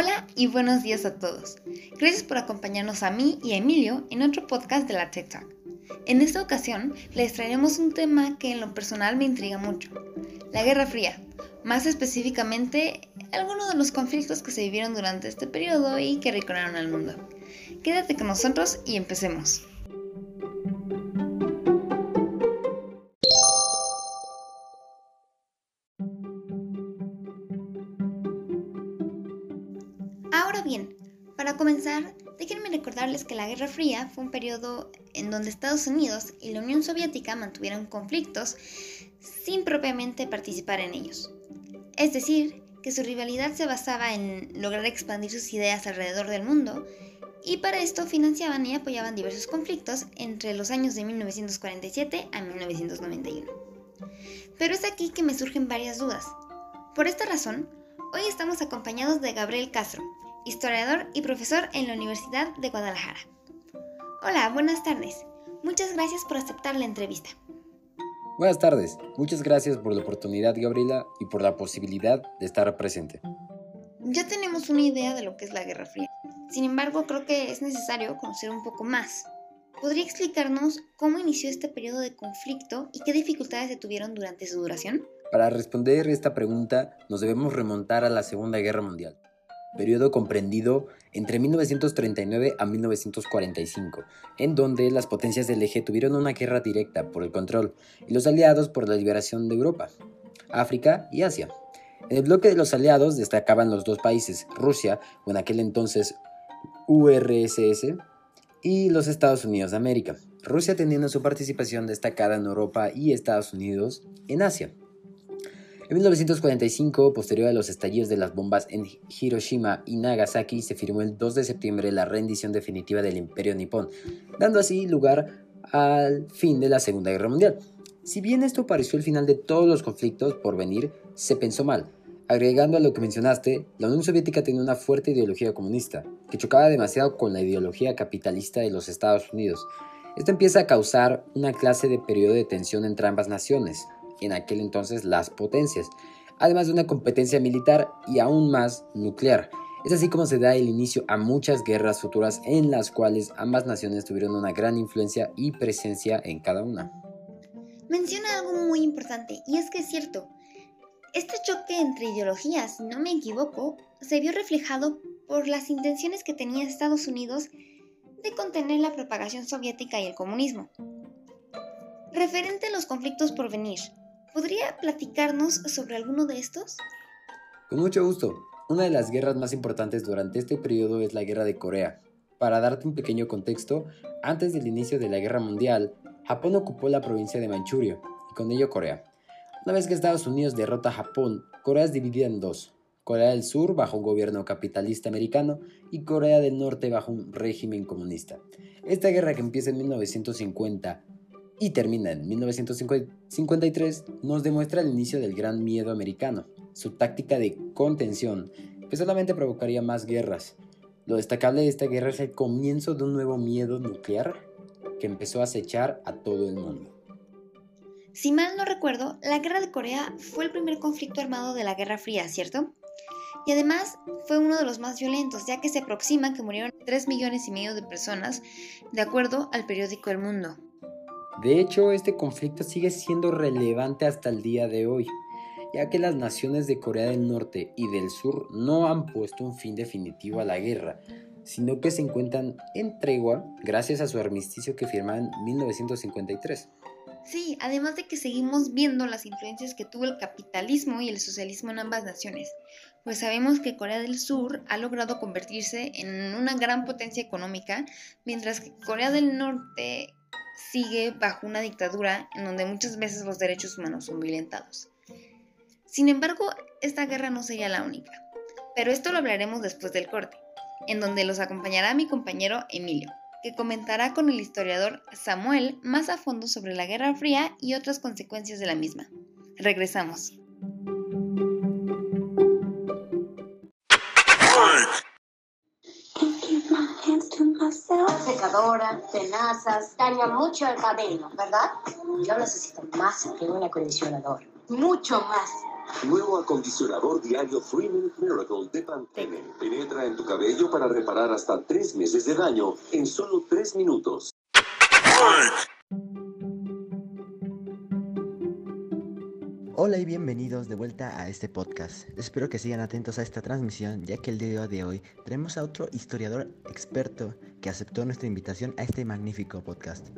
Hola y buenos días a todos. Gracias por acompañarnos a mí y a Emilio en otro podcast de la Tech Talk. En esta ocasión les traeremos un tema que en lo personal me intriga mucho, la Guerra Fría, más específicamente algunos de los conflictos que se vivieron durante este periodo y que recorrieron al mundo. Quédate con nosotros y empecemos. Ahora bien, para comenzar, déjenme recordarles que la Guerra Fría fue un periodo en donde Estados Unidos y la Unión Soviética mantuvieron conflictos sin propiamente participar en ellos. Es decir, que su rivalidad se basaba en lograr expandir sus ideas alrededor del mundo y para esto financiaban y apoyaban diversos conflictos entre los años de 1947 a 1991. Pero es aquí que me surgen varias dudas. Por esta razón, hoy estamos acompañados de Gabriel Castro, historiador y profesor en la Universidad de Guadalajara. Hola, buenas tardes. Muchas gracias por aceptar la entrevista. Buenas tardes. Muchas gracias por la oportunidad, Gabriela, y por la posibilidad de estar presente. Ya tenemos una idea de lo que es la Guerra Fría. Sin embargo, creo que es necesario conocer un poco más. ¿Podría explicarnos cómo inició este periodo de conflicto y qué dificultades se tuvieron durante su duración? Para responder esta pregunta, nos debemos remontar a la Segunda Guerra Mundial periodo comprendido entre 1939 a 1945, en donde las potencias del eje tuvieron una guerra directa por el control y los aliados por la liberación de Europa, África y Asia. En el bloque de los aliados destacaban los dos países, Rusia, o en aquel entonces URSS, y los Estados Unidos de América, Rusia teniendo su participación destacada en Europa y Estados Unidos en Asia. En 1945, posterior a los estallidos de las bombas en Hiroshima y Nagasaki, se firmó el 2 de septiembre la rendición definitiva del Imperio Nipón, dando así lugar al fin de la Segunda Guerra Mundial. Si bien esto pareció el final de todos los conflictos por venir, se pensó mal. Agregando a lo que mencionaste, la Unión Soviética tenía una fuerte ideología comunista, que chocaba demasiado con la ideología capitalista de los Estados Unidos. Esto empieza a causar una clase de periodo de tensión entre ambas naciones, en aquel entonces las potencias, además de una competencia militar y aún más nuclear. Es así como se da el inicio a muchas guerras futuras en las cuales ambas naciones tuvieron una gran influencia y presencia en cada una. Menciona algo muy importante y es que es cierto. Este choque entre ideologías, si no me equivoco, se vio reflejado por las intenciones que tenía Estados Unidos de contener la propagación soviética y el comunismo. Referente a los conflictos por venir, ¿Podría platicarnos sobre alguno de estos? Con mucho gusto. Una de las guerras más importantes durante este periodo es la Guerra de Corea. Para darte un pequeño contexto, antes del inicio de la Guerra Mundial, Japón ocupó la provincia de Manchuria y con ello Corea. Una vez que Estados Unidos derrota a Japón, Corea es dividida en dos. Corea del Sur bajo un gobierno capitalista americano y Corea del Norte bajo un régimen comunista. Esta guerra que empieza en 1950 y termina en 1953, nos demuestra el inicio del gran miedo americano, su táctica de contención, que solamente provocaría más guerras. Lo destacable de esta guerra es el comienzo de un nuevo miedo nuclear que empezó a acechar a todo el mundo. Si mal no recuerdo, la Guerra de Corea fue el primer conflicto armado de la Guerra Fría, ¿cierto? Y además fue uno de los más violentos, ya que se aproxima que murieron 3 millones y medio de personas, de acuerdo al periódico El Mundo. De hecho, este conflicto sigue siendo relevante hasta el día de hoy, ya que las naciones de Corea del Norte y del Sur no han puesto un fin definitivo a la guerra, sino que se encuentran en tregua gracias a su armisticio que firmaron en 1953. Sí, además de que seguimos viendo las influencias que tuvo el capitalismo y el socialismo en ambas naciones, pues sabemos que Corea del Sur ha logrado convertirse en una gran potencia económica, mientras que Corea del Norte sigue bajo una dictadura en donde muchas veces los derechos humanos son violentados. Sin embargo, esta guerra no sería la única, pero esto lo hablaremos después del corte, en donde los acompañará mi compañero Emilio, que comentará con el historiador Samuel más a fondo sobre la Guerra Fría y otras consecuencias de la misma. Regresamos. Secadora, tenazas, daña mucho el cabello, ¿verdad? Yo necesito más que un acondicionador. Mucho más. Nuevo acondicionador diario 3 Minute Miracle de Pantene. Penetra en tu cabello para reparar hasta 3 meses de daño en solo 3 minutos. Hola y bienvenidos de vuelta a este podcast. Espero que sigan atentos a esta transmisión ya que el día de hoy tenemos a otro historiador experto que aceptó nuestra invitación a este magnífico podcast.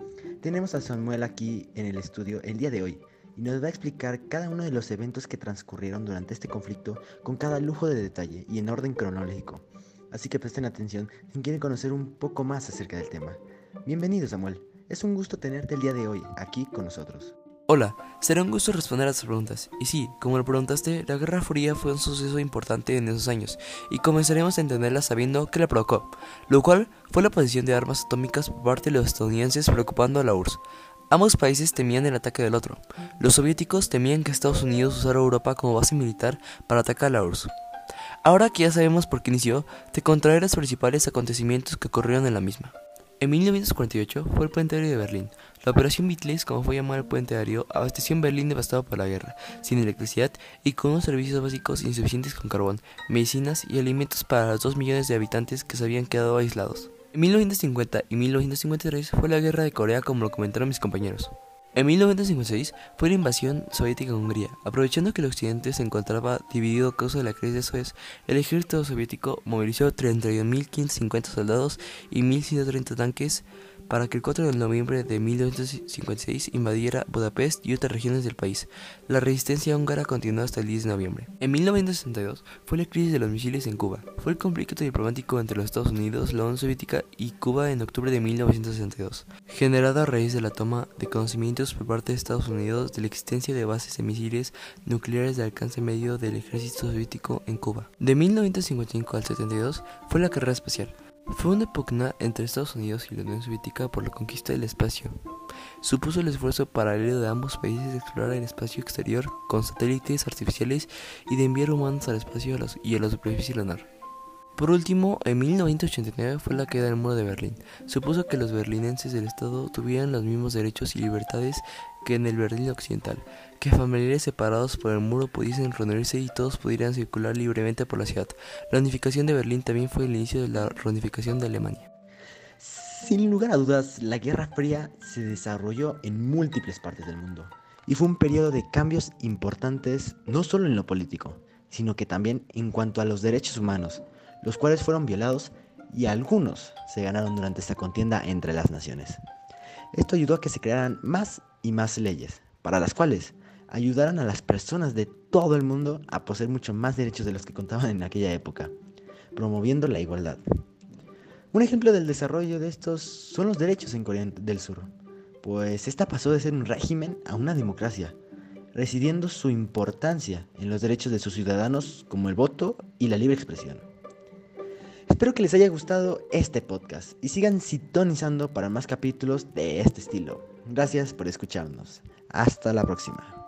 Tenemos a Samuel aquí en el estudio el día de hoy y nos va a explicar cada uno de los eventos que transcurrieron durante este conflicto con cada lujo de detalle y en orden cronológico. Así que presten atención si quieren conocer un poco más acerca del tema. Bienvenido Samuel, es un gusto tenerte el día de hoy aquí con nosotros. Hola, será un gusto responder a tus preguntas. Y sí, como lo preguntaste, la Guerra Fría fue un suceso importante en esos años, y comenzaremos a entenderla sabiendo que la provocó, lo cual fue la posición de armas atómicas por parte de los estadounidenses preocupando a la URSS. Ambos países temían el ataque del otro. Los soviéticos temían que Estados Unidos usara Europa como base militar para atacar a la URSS. Ahora que ya sabemos por qué inició, te contaré los principales acontecimientos que ocurrieron en la misma. En 1948 fue el puente aéreo de Berlín. La Operación Beatles, como fue llamado el puente aéreo, abasteció en Berlín devastado por la guerra, sin electricidad y con unos servicios básicos insuficientes con carbón, medicinas y alimentos para los 2 millones de habitantes que se habían quedado aislados. En 1950 y 1953 fue la guerra de Corea como lo comentaron mis compañeros. En 1956 fue la invasión soviética en Hungría. Aprovechando que el occidente se encontraba dividido a causa de la crisis de Suez, el ejército soviético movilizó 31.550 soldados y 1.130 tanques para que el 4 de noviembre de 1956 invadiera Budapest y otras regiones del país. La resistencia húngara continuó hasta el 10 de noviembre. En 1962 fue la crisis de los misiles en Cuba. Fue el conflicto diplomático entre los Estados Unidos, la Unión Soviética y Cuba en octubre de 1962, generada a raíz de la toma de conocimientos por parte de Estados Unidos de la existencia de bases de misiles nucleares de alcance medio del ejército soviético en Cuba. De 1955 al 72 fue la carrera espacial. Fue una pugna entre Estados Unidos y la Unión Soviética por la conquista del espacio. Supuso el esfuerzo paralelo de ambos países de explorar el espacio exterior con satélites artificiales y de enviar humanos al espacio y a la superficie lunar. Por último, en 1989 fue la queda del muro de Berlín. Supuso que los berlinenses del Estado tuvieran los mismos derechos y libertades que en el Berlín occidental, que familiares separados por el muro pudiesen reunirse y todos pudieran circular libremente por la ciudad. La unificación de Berlín también fue el inicio de la reunificación de Alemania. Sin lugar a dudas, la Guerra Fría se desarrolló en múltiples partes del mundo y fue un periodo de cambios importantes no solo en lo político, sino que también en cuanto a los derechos humanos, los cuales fueron violados y algunos se ganaron durante esta contienda entre las naciones. Esto ayudó a que se crearan más y más leyes, para las cuales ayudaran a las personas de todo el mundo a poseer mucho más derechos de los que contaban en aquella época, promoviendo la igualdad. Un ejemplo del desarrollo de estos son los derechos en Corea del Sur, pues esta pasó de ser un régimen a una democracia, residiendo su importancia en los derechos de sus ciudadanos como el voto y la libre expresión. Espero que les haya gustado este podcast y sigan sintonizando para más capítulos de este estilo. Gracias por escucharnos. Hasta la próxima.